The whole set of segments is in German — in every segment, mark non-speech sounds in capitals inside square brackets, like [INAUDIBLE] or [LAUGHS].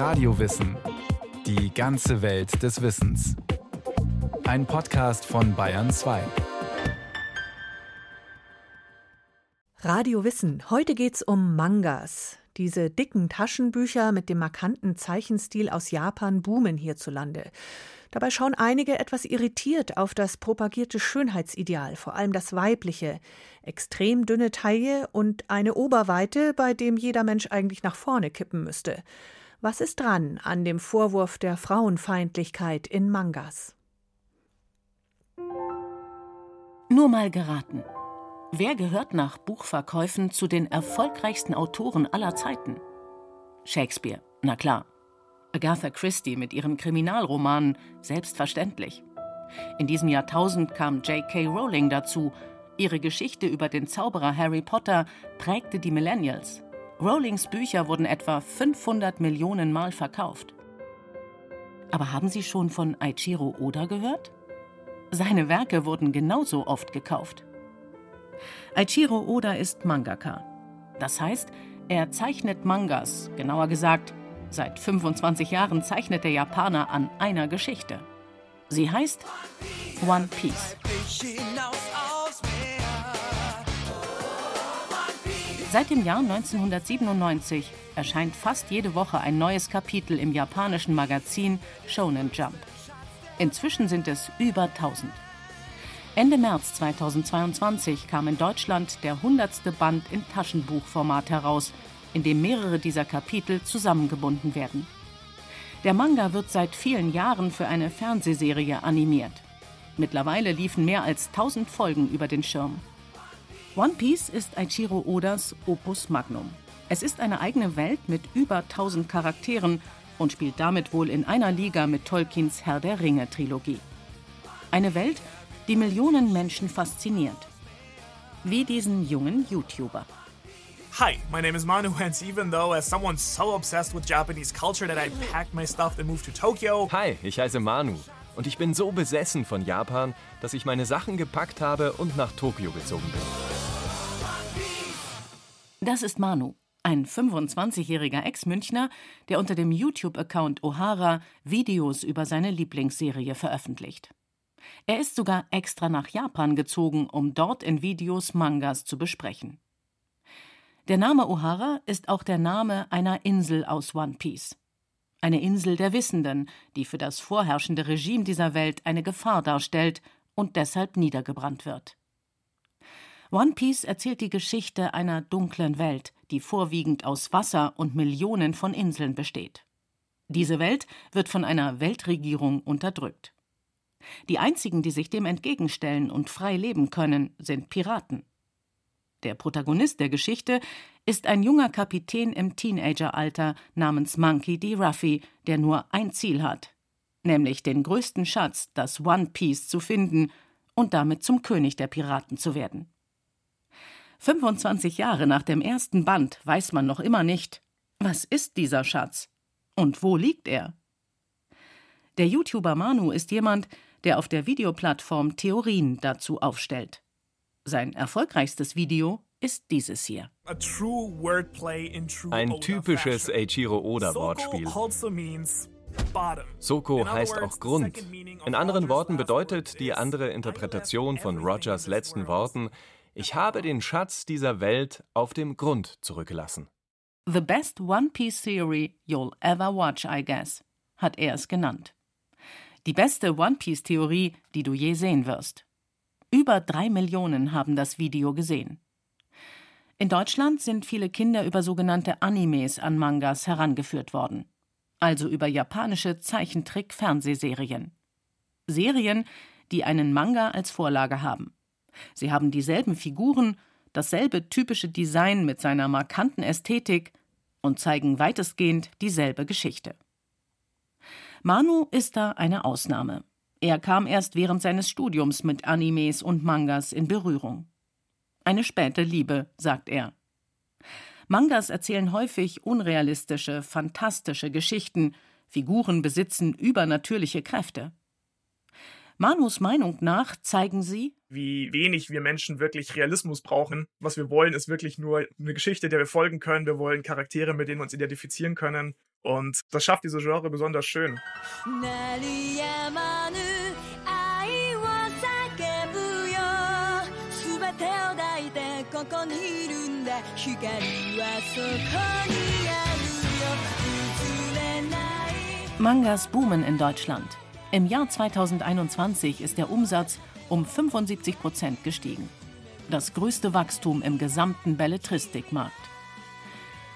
Radiowissen. Die ganze Welt des Wissens. Ein Podcast von Bayern 2. Radio Wissen. Heute geht's um Mangas. Diese dicken Taschenbücher mit dem markanten Zeichenstil aus Japan boomen hierzulande. Dabei schauen einige etwas irritiert auf das propagierte Schönheitsideal, vor allem das weibliche. Extrem dünne Taille und eine Oberweite, bei dem jeder Mensch eigentlich nach vorne kippen müsste. Was ist dran an dem Vorwurf der Frauenfeindlichkeit in Mangas? Nur mal geraten. Wer gehört nach Buchverkäufen zu den erfolgreichsten Autoren aller Zeiten? Shakespeare, na klar. Agatha Christie mit ihren Kriminalromanen, selbstverständlich. In diesem Jahrtausend kam J.K. Rowling dazu. Ihre Geschichte über den Zauberer Harry Potter prägte die Millennials. Rowlings Bücher wurden etwa 500 Millionen Mal verkauft. Aber haben Sie schon von Aichiro Oda gehört? Seine Werke wurden genauso oft gekauft. Aichiro Oda ist Mangaka. Das heißt, er zeichnet Mangas, genauer gesagt Seit 25 Jahren zeichnet der Japaner an einer Geschichte. Sie heißt One Piece. Seit dem Jahr 1997 erscheint fast jede Woche ein neues Kapitel im japanischen Magazin Shonen Jump. Inzwischen sind es über 1000. Ende März 2022 kam in Deutschland der 100. Band in Taschenbuchformat heraus, in dem mehrere dieser Kapitel zusammengebunden werden. Der Manga wird seit vielen Jahren für eine Fernsehserie animiert. Mittlerweile liefen mehr als 1000 Folgen über den Schirm. One Piece ist Aichiro Odas Opus Magnum. Es ist eine eigene Welt mit über 1000 Charakteren und spielt damit wohl in einer Liga mit Tolkiens Herr der Ringe Trilogie. Eine Welt, die Millionen Menschen fasziniert. Wie diesen jungen YouTuber. Hi, my name is Manu, [LAUGHS] and even though as someone so obsessed with Japanese culture that I packed my stuff and moved to Tokyo. Hi, ich heiße Manu und ich bin so besessen von Japan, dass ich meine Sachen gepackt habe und nach Tokio gezogen bin. Das ist Manu, ein 25-jähriger Ex-Münchner, der unter dem YouTube-Account O'Hara Videos über seine Lieblingsserie veröffentlicht. Er ist sogar extra nach Japan gezogen, um dort in Videos Mangas zu besprechen. Der Name O'Hara ist auch der Name einer Insel aus One Piece. Eine Insel der Wissenden, die für das vorherrschende Regime dieser Welt eine Gefahr darstellt und deshalb niedergebrannt wird. One Piece erzählt die Geschichte einer dunklen Welt, die vorwiegend aus Wasser und Millionen von Inseln besteht. Diese Welt wird von einer Weltregierung unterdrückt. Die einzigen, die sich dem entgegenstellen und frei leben können, sind Piraten. Der Protagonist der Geschichte ist ein junger Kapitän im Teenageralter namens Monkey D. Ruffy, der nur ein Ziel hat, nämlich den größten Schatz, das One Piece, zu finden und damit zum König der Piraten zu werden. 25 Jahre nach dem ersten Band weiß man noch immer nicht, was ist dieser Schatz und wo liegt er? Der YouTuber Manu ist jemand, der auf der Videoplattform Theorien dazu aufstellt. Sein erfolgreichstes Video ist dieses hier. Ein typisches Eiichiro Oda-Wortspiel. Soko heißt auch Grund. In anderen Worten bedeutet die andere Interpretation von Rogers letzten Worten, ich habe den Schatz dieser Welt auf dem Grund zurückgelassen. The best One Piece Theory you'll ever watch, I guess, hat er es genannt. Die beste One Piece Theorie, die du je sehen wirst. Über drei Millionen haben das Video gesehen. In Deutschland sind viele Kinder über sogenannte Animes an Mangas herangeführt worden, also über japanische Zeichentrick-Fernsehserien. Serien, die einen Manga als Vorlage haben. Sie haben dieselben Figuren, dasselbe typische Design mit seiner markanten Ästhetik und zeigen weitestgehend dieselbe Geschichte. Manu ist da eine Ausnahme. Er kam erst während seines Studiums mit Animes und Mangas in Berührung. Eine späte Liebe, sagt er. Mangas erzählen häufig unrealistische, fantastische Geschichten, Figuren besitzen übernatürliche Kräfte. Manus Meinung nach zeigen sie, wie wenig wir Menschen wirklich Realismus brauchen. Was wir wollen, ist wirklich nur eine Geschichte, der wir folgen können. Wir wollen Charaktere, mit denen wir uns identifizieren können. Und das schafft diese Genre besonders schön. Mangas boomen in Deutschland. Im Jahr 2021 ist der Umsatz um 75 Prozent gestiegen. Das größte Wachstum im gesamten Belletristikmarkt.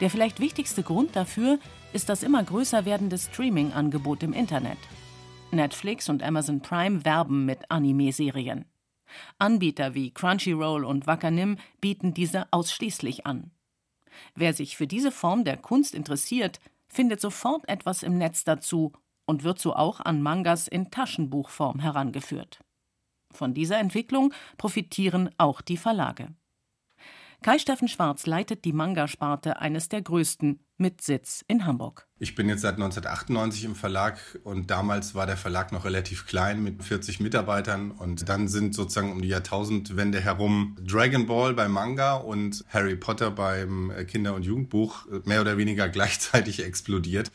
Der vielleicht wichtigste Grund dafür ist das immer größer werdende Streaming-Angebot im Internet. Netflix und Amazon Prime werben mit Anime-Serien. Anbieter wie Crunchyroll und Wakanim bieten diese ausschließlich an. Wer sich für diese Form der Kunst interessiert, findet sofort etwas im Netz dazu und wird so auch an Mangas in Taschenbuchform herangeführt. Von dieser Entwicklung profitieren auch die Verlage. Kai-Steffen Schwarz leitet die Manga-Sparte eines der größten mit Sitz in Hamburg. Ich bin jetzt seit 1998 im Verlag und damals war der Verlag noch relativ klein mit 40 Mitarbeitern und dann sind sozusagen um die Jahrtausendwende herum Dragon Ball beim Manga und Harry Potter beim Kinder- und Jugendbuch mehr oder weniger [LAUGHS] gleichzeitig explodiert.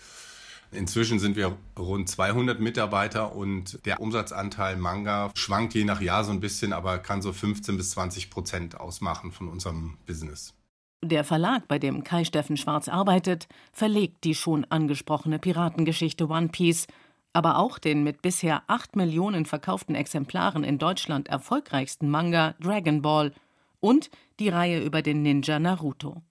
Inzwischen sind wir rund 200 Mitarbeiter und der Umsatzanteil Manga schwankt je nach Jahr so ein bisschen, aber kann so 15 bis 20 Prozent ausmachen von unserem Business. Der Verlag, bei dem Kai Steffen Schwarz arbeitet, verlegt die schon angesprochene Piratengeschichte One Piece, aber auch den mit bisher 8 Millionen verkauften Exemplaren in Deutschland erfolgreichsten Manga Dragon Ball und die Reihe über den Ninja Naruto.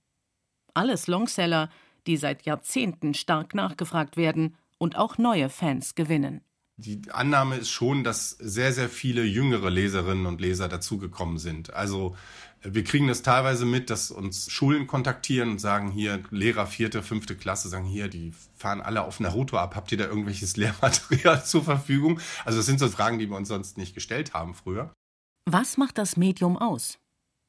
Alles Longseller, die seit Jahrzehnten stark nachgefragt werden und auch neue Fans gewinnen. Die Annahme ist schon, dass sehr, sehr viele jüngere Leserinnen und Leser dazugekommen sind. Also wir kriegen das teilweise mit, dass uns Schulen kontaktieren und sagen hier, Lehrer vierte, fünfte Klasse, sagen hier, die fahren alle auf Naruto ab. Habt ihr da irgendwelches [LAUGHS] Lehrmaterial zur Verfügung? Also das sind so Fragen, die wir uns sonst nicht gestellt haben früher. Was macht das Medium aus?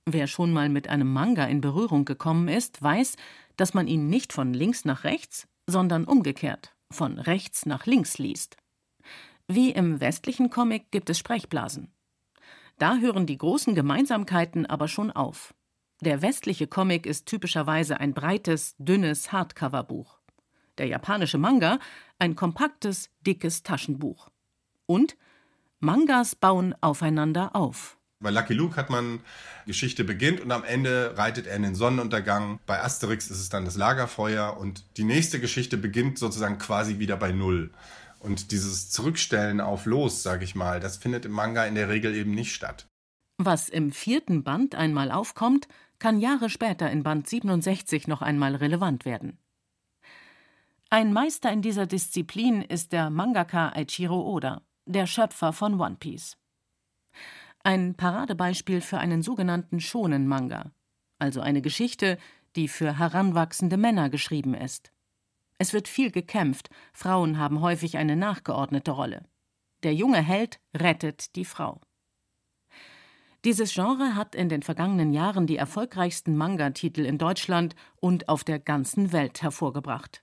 Wer schon mal mit einem Manga in Berührung gekommen ist, weiß, dass man ihn nicht von links nach rechts, sondern umgekehrt, von rechts nach links liest. Wie im westlichen Comic gibt es Sprechblasen. Da hören die großen Gemeinsamkeiten aber schon auf. Der westliche Comic ist typischerweise ein breites, dünnes Hardcover-Buch. Der japanische Manga ein kompaktes, dickes Taschenbuch. Und Mangas bauen aufeinander auf. Bei Lucky Luke hat man Geschichte beginnt und am Ende reitet er in den Sonnenuntergang. Bei Asterix ist es dann das Lagerfeuer und die nächste Geschichte beginnt sozusagen quasi wieder bei Null. Und dieses Zurückstellen auf Los, sage ich mal, das findet im Manga in der Regel eben nicht statt. Was im vierten Band einmal aufkommt, kann Jahre später in Band 67 noch einmal relevant werden. Ein Meister in dieser Disziplin ist der Mangaka Eiichiro Oda, der Schöpfer von One Piece. Ein Paradebeispiel für einen sogenannten Shonen-Manga, also eine Geschichte, die für heranwachsende Männer geschrieben ist. Es wird viel gekämpft, Frauen haben häufig eine nachgeordnete Rolle. Der junge Held rettet die Frau. Dieses Genre hat in den vergangenen Jahren die erfolgreichsten Manga-Titel in Deutschland und auf der ganzen Welt hervorgebracht.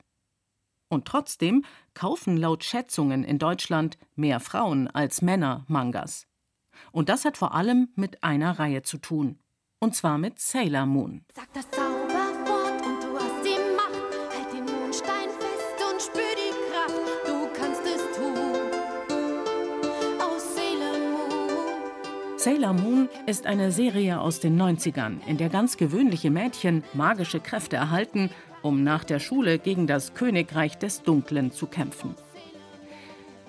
Und trotzdem kaufen laut Schätzungen in Deutschland mehr Frauen als Männer Mangas. Und das hat vor allem mit einer Reihe zu tun. Und zwar mit Sailor Moon. Sag das Zauberwort und du hast die Macht. Halt den Mondstein fest und spür die Kraft. Du kannst es tun. Aus Sailor Moon. Sailor Moon ist eine Serie aus den 90ern, in der ganz gewöhnliche Mädchen magische Kräfte erhalten, um nach der Schule gegen das Königreich des Dunklen zu kämpfen.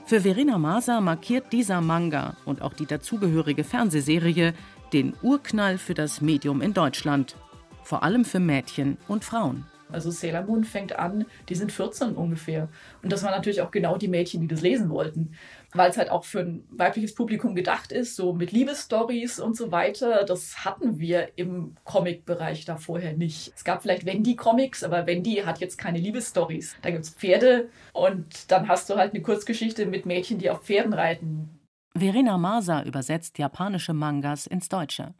Für Verena Maser markiert dieser Manga und auch die dazugehörige Fernsehserie den Urknall für das Medium in Deutschland, vor allem für Mädchen und Frauen. Also Sailor Moon fängt an, die sind 14 ungefähr. Und das waren natürlich auch genau die Mädchen, die das lesen wollten. Weil es halt auch für ein weibliches Publikum gedacht ist, so mit Liebesstories und so weiter. Das hatten wir im Comic-Bereich da vorher nicht. Es gab vielleicht Wendy-Comics, aber Wendy hat jetzt keine Liebesstories. Da gibt es Pferde und dann hast du halt eine Kurzgeschichte mit Mädchen, die auf Pferden reiten. Verena Masa übersetzt japanische Mangas ins Deutsche.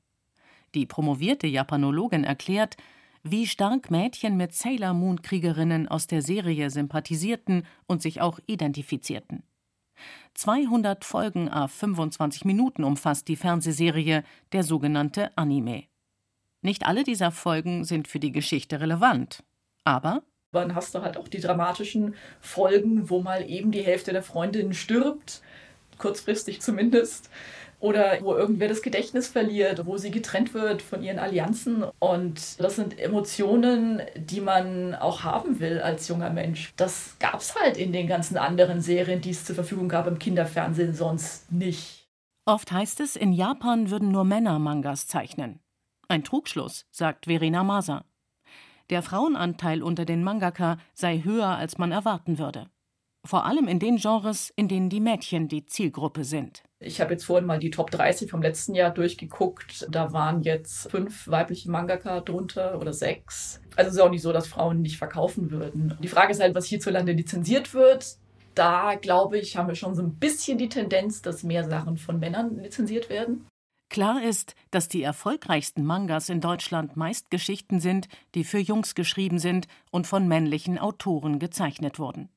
Die promovierte Japanologin erklärt, wie stark Mädchen mit Sailor Moon Kriegerinnen aus der Serie sympathisierten und sich auch identifizierten. 200 Folgen a 25 Minuten umfasst die Fernsehserie, der sogenannte Anime. Nicht alle dieser Folgen sind für die Geschichte relevant, aber Dann hast du halt auch die dramatischen Folgen, wo mal eben die Hälfte der Freundinnen stirbt, kurzfristig zumindest oder wo irgendwer das Gedächtnis verliert, wo sie getrennt wird von ihren Allianzen. Und das sind Emotionen, die man auch haben will als junger Mensch. Das gab es halt in den ganzen anderen Serien, die es zur Verfügung gab im Kinderfernsehen, sonst nicht. Oft heißt es, in Japan würden nur Männer Mangas zeichnen. Ein Trugschluss, sagt Verena Masa. Der Frauenanteil unter den Mangaka sei höher, als man erwarten würde. Vor allem in den Genres, in denen die Mädchen die Zielgruppe sind. Ich habe jetzt vorhin mal die Top 30 vom letzten Jahr durchgeguckt. Da waren jetzt fünf weibliche Mangaka drunter oder sechs. Also es ist auch nicht so, dass Frauen nicht verkaufen würden. Die Frage ist halt, was hierzulande lizenziert wird. Da glaube ich, haben wir schon so ein bisschen die Tendenz, dass mehr Sachen von Männern lizenziert werden. Klar ist, dass die erfolgreichsten Mangas in Deutschland meist Geschichten sind, die für Jungs geschrieben sind und von männlichen Autoren gezeichnet wurden.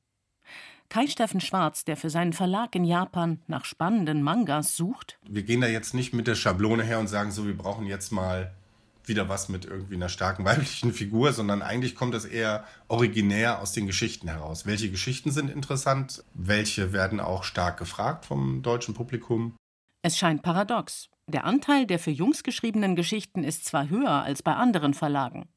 Kai Steffen Schwarz, der für seinen Verlag in Japan nach spannenden Mangas sucht. Wir gehen da jetzt nicht mit der Schablone her und sagen so, wir brauchen jetzt mal wieder was mit irgendwie einer starken [LAUGHS] weiblichen Figur, sondern eigentlich kommt es eher originär aus den Geschichten heraus. Welche Geschichten sind interessant? Welche werden auch stark gefragt vom deutschen Publikum? Es scheint paradox. Der Anteil der für Jungs geschriebenen Geschichten ist zwar höher als bei anderen Verlagen.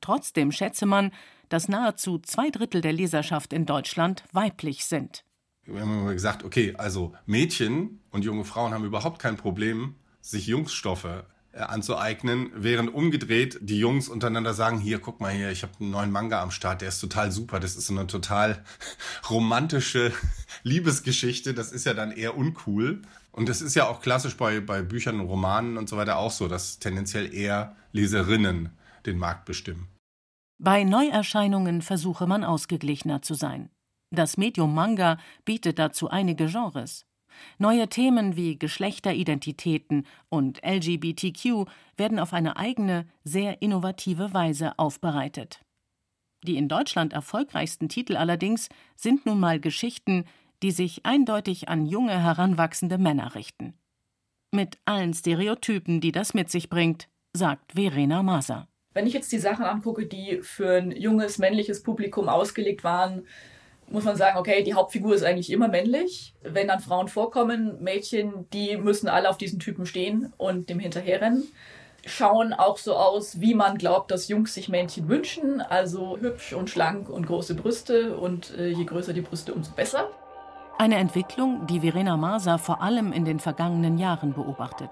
Trotzdem schätze man, dass nahezu zwei Drittel der Leserschaft in Deutschland weiblich sind. Wir haben immer gesagt, okay, also Mädchen und junge Frauen haben überhaupt kein Problem, sich Jungsstoffe äh, anzueignen, während umgedreht die Jungs untereinander sagen, hier, guck mal hier, ich habe einen neuen Manga am Start, der ist total super, das ist so eine total [LAUGHS] romantische [LAUGHS] Liebesgeschichte, das ist ja dann eher uncool. Und das ist ja auch klassisch bei, bei Büchern und Romanen und so weiter auch so, dass tendenziell eher Leserinnen den Markt bestimmen. Bei Neuerscheinungen versuche man ausgeglichener zu sein. Das Medium Manga bietet dazu einige Genres. Neue Themen wie Geschlechteridentitäten und LGBTQ werden auf eine eigene, sehr innovative Weise aufbereitet. Die in Deutschland erfolgreichsten Titel allerdings sind nun mal Geschichten, die sich eindeutig an junge, heranwachsende Männer richten. Mit allen Stereotypen, die das mit sich bringt, sagt Verena Maser. Wenn ich jetzt die Sachen angucke, die für ein junges männliches Publikum ausgelegt waren, muss man sagen, okay, die Hauptfigur ist eigentlich immer männlich. Wenn dann Frauen vorkommen, Mädchen, die müssen alle auf diesen Typen stehen und dem hinterherrennen. Schauen auch so aus, wie man glaubt, dass Jungs sich Männchen wünschen. Also hübsch und schlank und große Brüste. Und äh, je größer die Brüste, umso besser. Eine Entwicklung, die Verena Maser vor allem in den vergangenen Jahren beobachtet.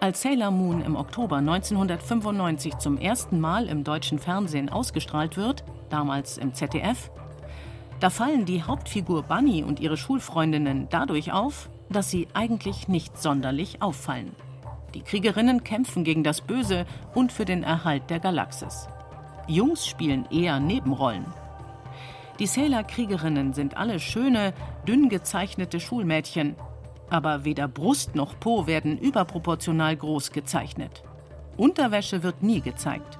Als Sailor Moon im Oktober 1995 zum ersten Mal im deutschen Fernsehen ausgestrahlt wird, damals im ZDF, da fallen die Hauptfigur Bunny und ihre Schulfreundinnen dadurch auf, dass sie eigentlich nicht sonderlich auffallen. Die Kriegerinnen kämpfen gegen das Böse und für den Erhalt der Galaxis. Jungs spielen eher Nebenrollen. Die Sailor-Kriegerinnen sind alle schöne, dünn gezeichnete Schulmädchen, aber weder Brust noch Po werden überproportional groß gezeichnet. Unterwäsche wird nie gezeigt.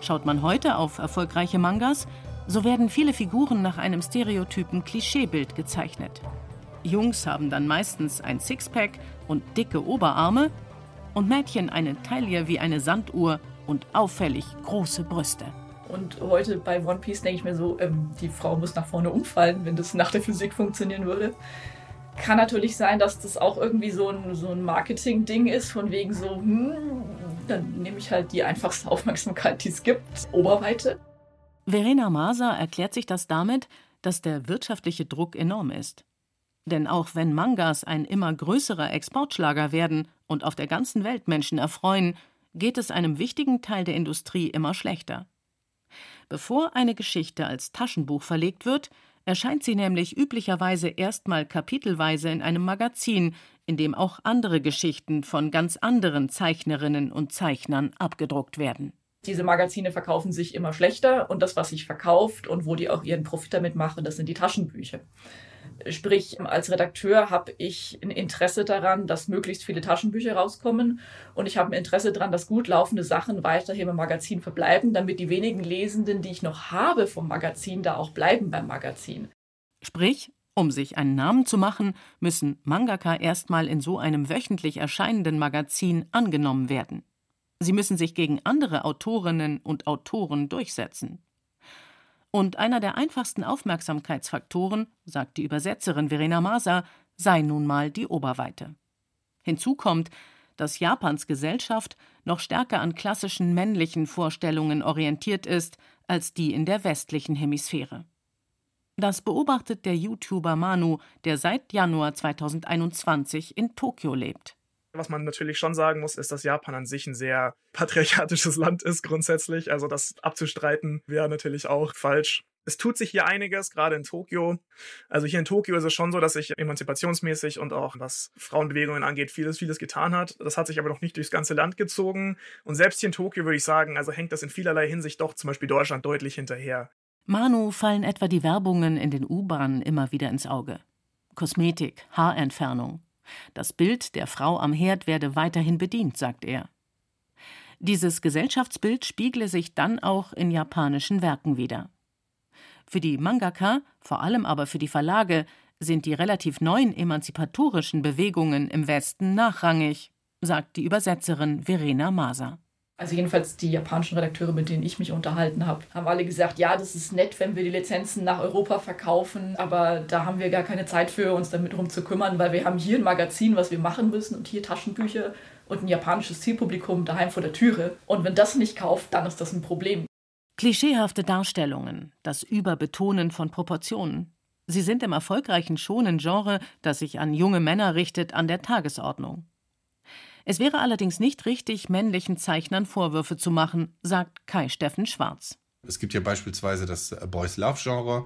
Schaut man heute auf erfolgreiche Mangas, so werden viele Figuren nach einem stereotypen Klischeebild gezeichnet. Jungs haben dann meistens ein Sixpack und dicke Oberarme und Mädchen eine Taille wie eine Sanduhr und auffällig große Brüste. Und heute bei One Piece denke ich mir so, ähm, die Frau muss nach vorne umfallen, wenn das nach der Physik funktionieren würde. Kann natürlich sein, dass das auch irgendwie so ein, so ein Marketing-Ding ist, von wegen so, hm, dann nehme ich halt die einfachste [LAUGHS] Aufmerksamkeit, die es gibt, Oberweite. Verena Maser erklärt sich das damit, dass der wirtschaftliche Druck enorm ist. Denn auch wenn Mangas ein immer größerer Exportschlager werden und auf der ganzen Welt Menschen erfreuen, geht es einem wichtigen Teil der Industrie immer schlechter. Bevor eine Geschichte als Taschenbuch verlegt wird, erscheint sie nämlich üblicherweise erstmal kapitelweise in einem Magazin, in dem auch andere Geschichten von ganz anderen Zeichnerinnen und Zeichnern abgedruckt werden. Diese Magazine verkaufen sich immer schlechter und das, was sich verkauft und wo die auch ihren Profit damit machen, das sind die Taschenbücher. Sprich, als Redakteur habe ich ein Interesse daran, dass möglichst viele Taschenbücher rauskommen und ich habe ein Interesse daran, dass gut laufende Sachen weiterhin im Magazin verbleiben, damit die wenigen Lesenden, die ich noch habe vom Magazin, da auch bleiben beim Magazin. Sprich, um sich einen Namen zu machen, müssen Mangaka erstmal in so einem wöchentlich erscheinenden Magazin angenommen werden. Sie müssen sich gegen andere Autorinnen und Autoren durchsetzen. Und einer der einfachsten Aufmerksamkeitsfaktoren, sagt die Übersetzerin Verena Maser, sei nun mal die Oberweite. Hinzu kommt, dass Japans Gesellschaft noch stärker an klassischen männlichen Vorstellungen orientiert ist als die in der westlichen Hemisphäre. Das beobachtet der YouTuber Manu, der seit Januar 2021 in Tokio lebt. Was man natürlich schon sagen muss, ist, dass Japan an sich ein sehr [LAUGHS] patriarchatisches Land ist grundsätzlich. Also das abzustreiten wäre natürlich auch falsch. Es tut sich hier einiges, gerade in Tokio. Also hier in Tokio ist es schon so, dass sich emanzipationsmäßig und auch was Frauenbewegungen angeht, vieles, vieles getan hat. Das hat sich aber noch nicht durchs ganze Land gezogen. Und selbst hier in Tokio würde ich sagen, also hängt das in vielerlei Hinsicht doch zum Beispiel Deutschland deutlich hinterher. Manu fallen etwa die Werbungen in den U-Bahnen immer wieder ins Auge. Kosmetik, Haarentfernung. Das Bild der Frau am Herd werde weiterhin bedient, sagt er. Dieses Gesellschaftsbild spiegle sich dann auch in japanischen Werken wider. Für die Mangaka, vor allem aber für die Verlage, sind die relativ neuen emanzipatorischen Bewegungen im Westen nachrangig, sagt die Übersetzerin Verena Maser. Also jedenfalls die japanischen Redakteure, mit denen ich mich unterhalten habe, haben alle gesagt, ja, das ist nett, wenn wir die Lizenzen nach Europa verkaufen, aber da haben wir gar keine Zeit für uns damit drum zu kümmern, weil wir haben hier ein Magazin, was wir machen müssen und hier Taschenbücher und ein japanisches Zielpublikum daheim vor der Türe. Und wenn das nicht kauft, dann ist das ein Problem. Klischeehafte Darstellungen, das Überbetonen von Proportionen. Sie sind im erfolgreichen schonen Genre, das sich an junge Männer richtet, an der Tagesordnung. Es wäre allerdings nicht richtig, männlichen Zeichnern Vorwürfe zu machen, sagt Kai Steffen Schwarz. Es gibt ja beispielsweise das Boys Love Genre,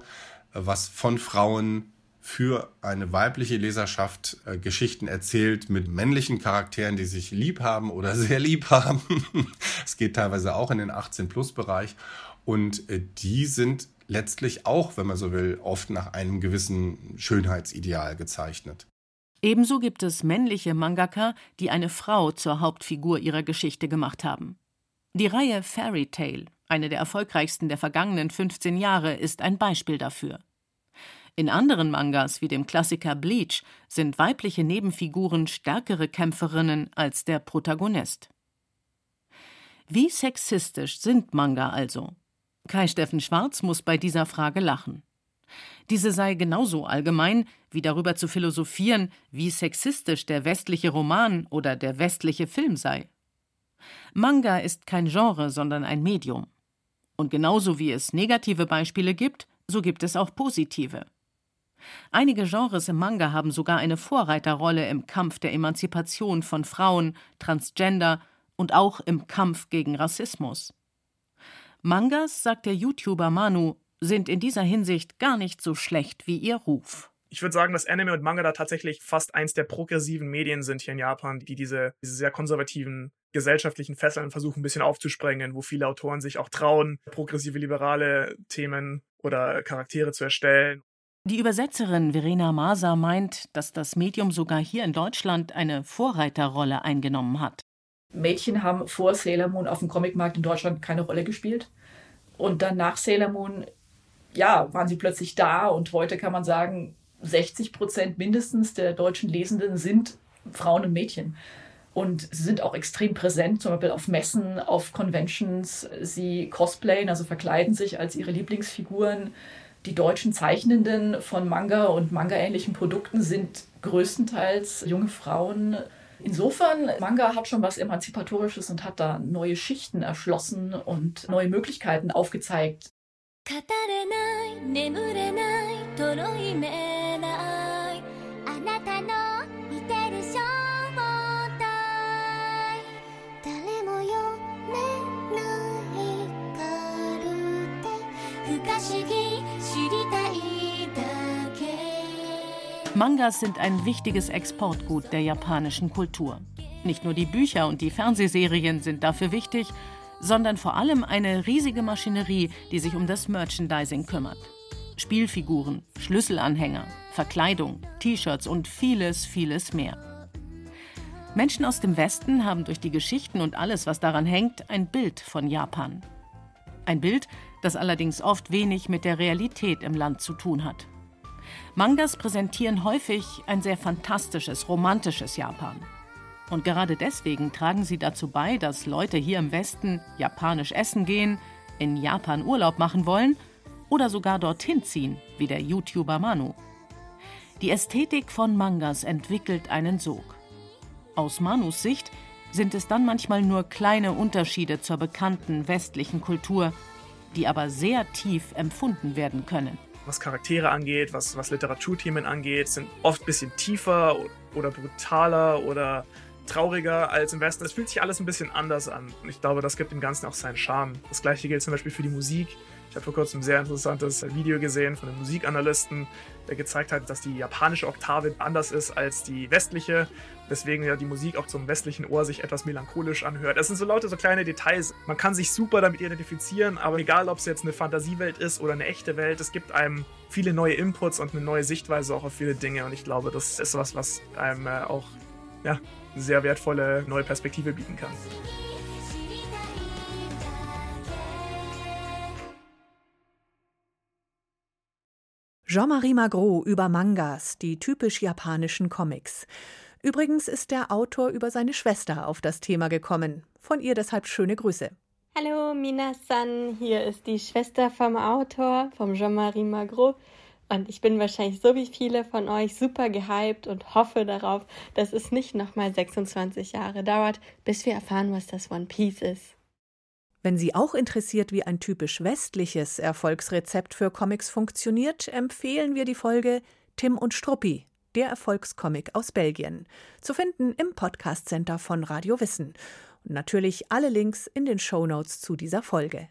was von Frauen für eine weibliche Leserschaft äh, Geschichten erzählt mit männlichen Charakteren, die sich lieb haben oder [LAUGHS] sehr lieb haben. es geht teilweise auch in den 18-Plus-Bereich. Und äh, die sind letztlich auch, wenn man so will, oft nach einem gewissen Schönheitsideal gezeichnet. Ebenso gibt es männliche Mangaka, die eine Frau zur Hauptfigur ihrer Geschichte gemacht haben. Die Reihe Fairy Tale, eine der erfolgreichsten der vergangenen 15 Jahre, ist ein Beispiel dafür. In anderen Mangas wie dem Klassiker Bleach sind weibliche Nebenfiguren stärkere Kämpferinnen als der Protagonist. Wie sexistisch sind Manga also? Kai Steffen Schwarz muss bei dieser Frage lachen. Diese sei genauso allgemein, wie darüber zu philosophieren, wie sexistisch der westliche Roman oder der westliche Film sei. Manga ist kein Genre, sondern ein Medium. Und genauso wie es negative Beispiele gibt, so gibt es auch positive. Einige Genres im Manga haben sogar eine Vorreiterrolle im Kampf der Emanzipation von Frauen, Transgender und auch im Kampf gegen Rassismus. Mangas, sagt der YouTuber Manu, sind in dieser Hinsicht gar nicht so schlecht wie ihr Ruf. Ich würde sagen, dass Anime und Manga da tatsächlich fast eins der progressiven Medien sind hier in Japan, die diese, diese sehr konservativen gesellschaftlichen Fesseln versuchen ein bisschen aufzusprengen, wo viele Autoren sich auch trauen, progressive liberale Themen oder Charaktere zu erstellen. Die Übersetzerin Verena Maser meint, dass das Medium sogar hier in Deutschland eine Vorreiterrolle eingenommen hat. Mädchen haben vor Sailor Moon auf dem Comicmarkt in Deutschland keine Rolle gespielt. Und dann nach Sailor Moon, ja, waren sie plötzlich da. Und heute kann man sagen, 60 Prozent mindestens der deutschen Lesenden sind Frauen und Mädchen. Und sie sind auch extrem präsent, zum Beispiel auf Messen, auf Conventions. Sie cosplayen, also verkleiden sich als ihre Lieblingsfiguren. Die deutschen Zeichnenden von Manga und Manga-ähnlichen Produkten sind größtenteils junge Frauen. Insofern, Manga hat schon was Emanzipatorisches und hat da neue Schichten erschlossen und neue Möglichkeiten aufgezeigt. Mangas sind ein wichtiges Exportgut der japanischen Kultur. Nicht nur die Bücher und die Fernsehserien sind dafür wichtig, sondern vor allem eine riesige Maschinerie, die sich um das Merchandising kümmert. Spielfiguren, Schlüsselanhänger, Verkleidung, T-Shirts und vieles, vieles mehr. Menschen aus dem Westen haben durch die Geschichten und alles, was daran hängt, ein Bild von Japan. Ein Bild, das allerdings oft wenig mit der Realität im Land zu tun hat. Mangas präsentieren häufig ein sehr fantastisches, romantisches Japan. Und gerade deswegen tragen sie dazu bei, dass Leute hier im Westen japanisch essen gehen, in Japan Urlaub machen wollen oder sogar dorthin ziehen, wie der YouTuber Manu. Die Ästhetik von Mangas entwickelt einen Sog. Aus Manus Sicht sind es dann manchmal nur kleine Unterschiede zur bekannten westlichen Kultur, die aber sehr tief empfunden werden können. Was Charaktere angeht, was, was Literaturthemen angeht, sind oft ein bisschen tiefer oder brutaler oder trauriger als im Westen. Es fühlt sich alles ein bisschen anders an. Und ich glaube, das gibt dem Ganzen auch seinen Charme. Das gleiche gilt zum Beispiel für die Musik. Ich habe vor kurzem ein sehr interessantes Video gesehen von einem Musikanalysten, der gezeigt hat, dass die japanische Oktave anders ist als die westliche, weswegen ja die Musik auch zum westlichen Ohr sich etwas melancholisch anhört. Es sind so lauter so kleine Details. Man kann sich super damit identifizieren, aber egal, ob es jetzt eine Fantasiewelt ist oder eine echte Welt, es gibt einem viele neue Inputs und eine neue Sichtweise auch auf viele Dinge und ich glaube, das ist was, was einem äh, auch ja, eine sehr wertvolle neue Perspektive bieten kann. Jean-Marie Magro über Mangas, die typisch japanischen Comics. Übrigens ist der Autor über seine Schwester auf das Thema gekommen. Von ihr deshalb schöne Grüße. Hallo Minasan, hier ist die Schwester vom Autor, vom Jean-Marie Magro. Und ich bin wahrscheinlich so wie viele von euch super gehypt und hoffe darauf, dass es nicht nochmal 26 Jahre dauert, bis wir erfahren, was das One Piece ist. Wenn Sie auch interessiert, wie ein typisch westliches Erfolgsrezept für Comics funktioniert, empfehlen wir die Folge Tim und Struppi, der Erfolgscomic aus Belgien, zu finden im Podcast Center von Radio Wissen. Und natürlich alle Links in den Show Notes zu dieser Folge.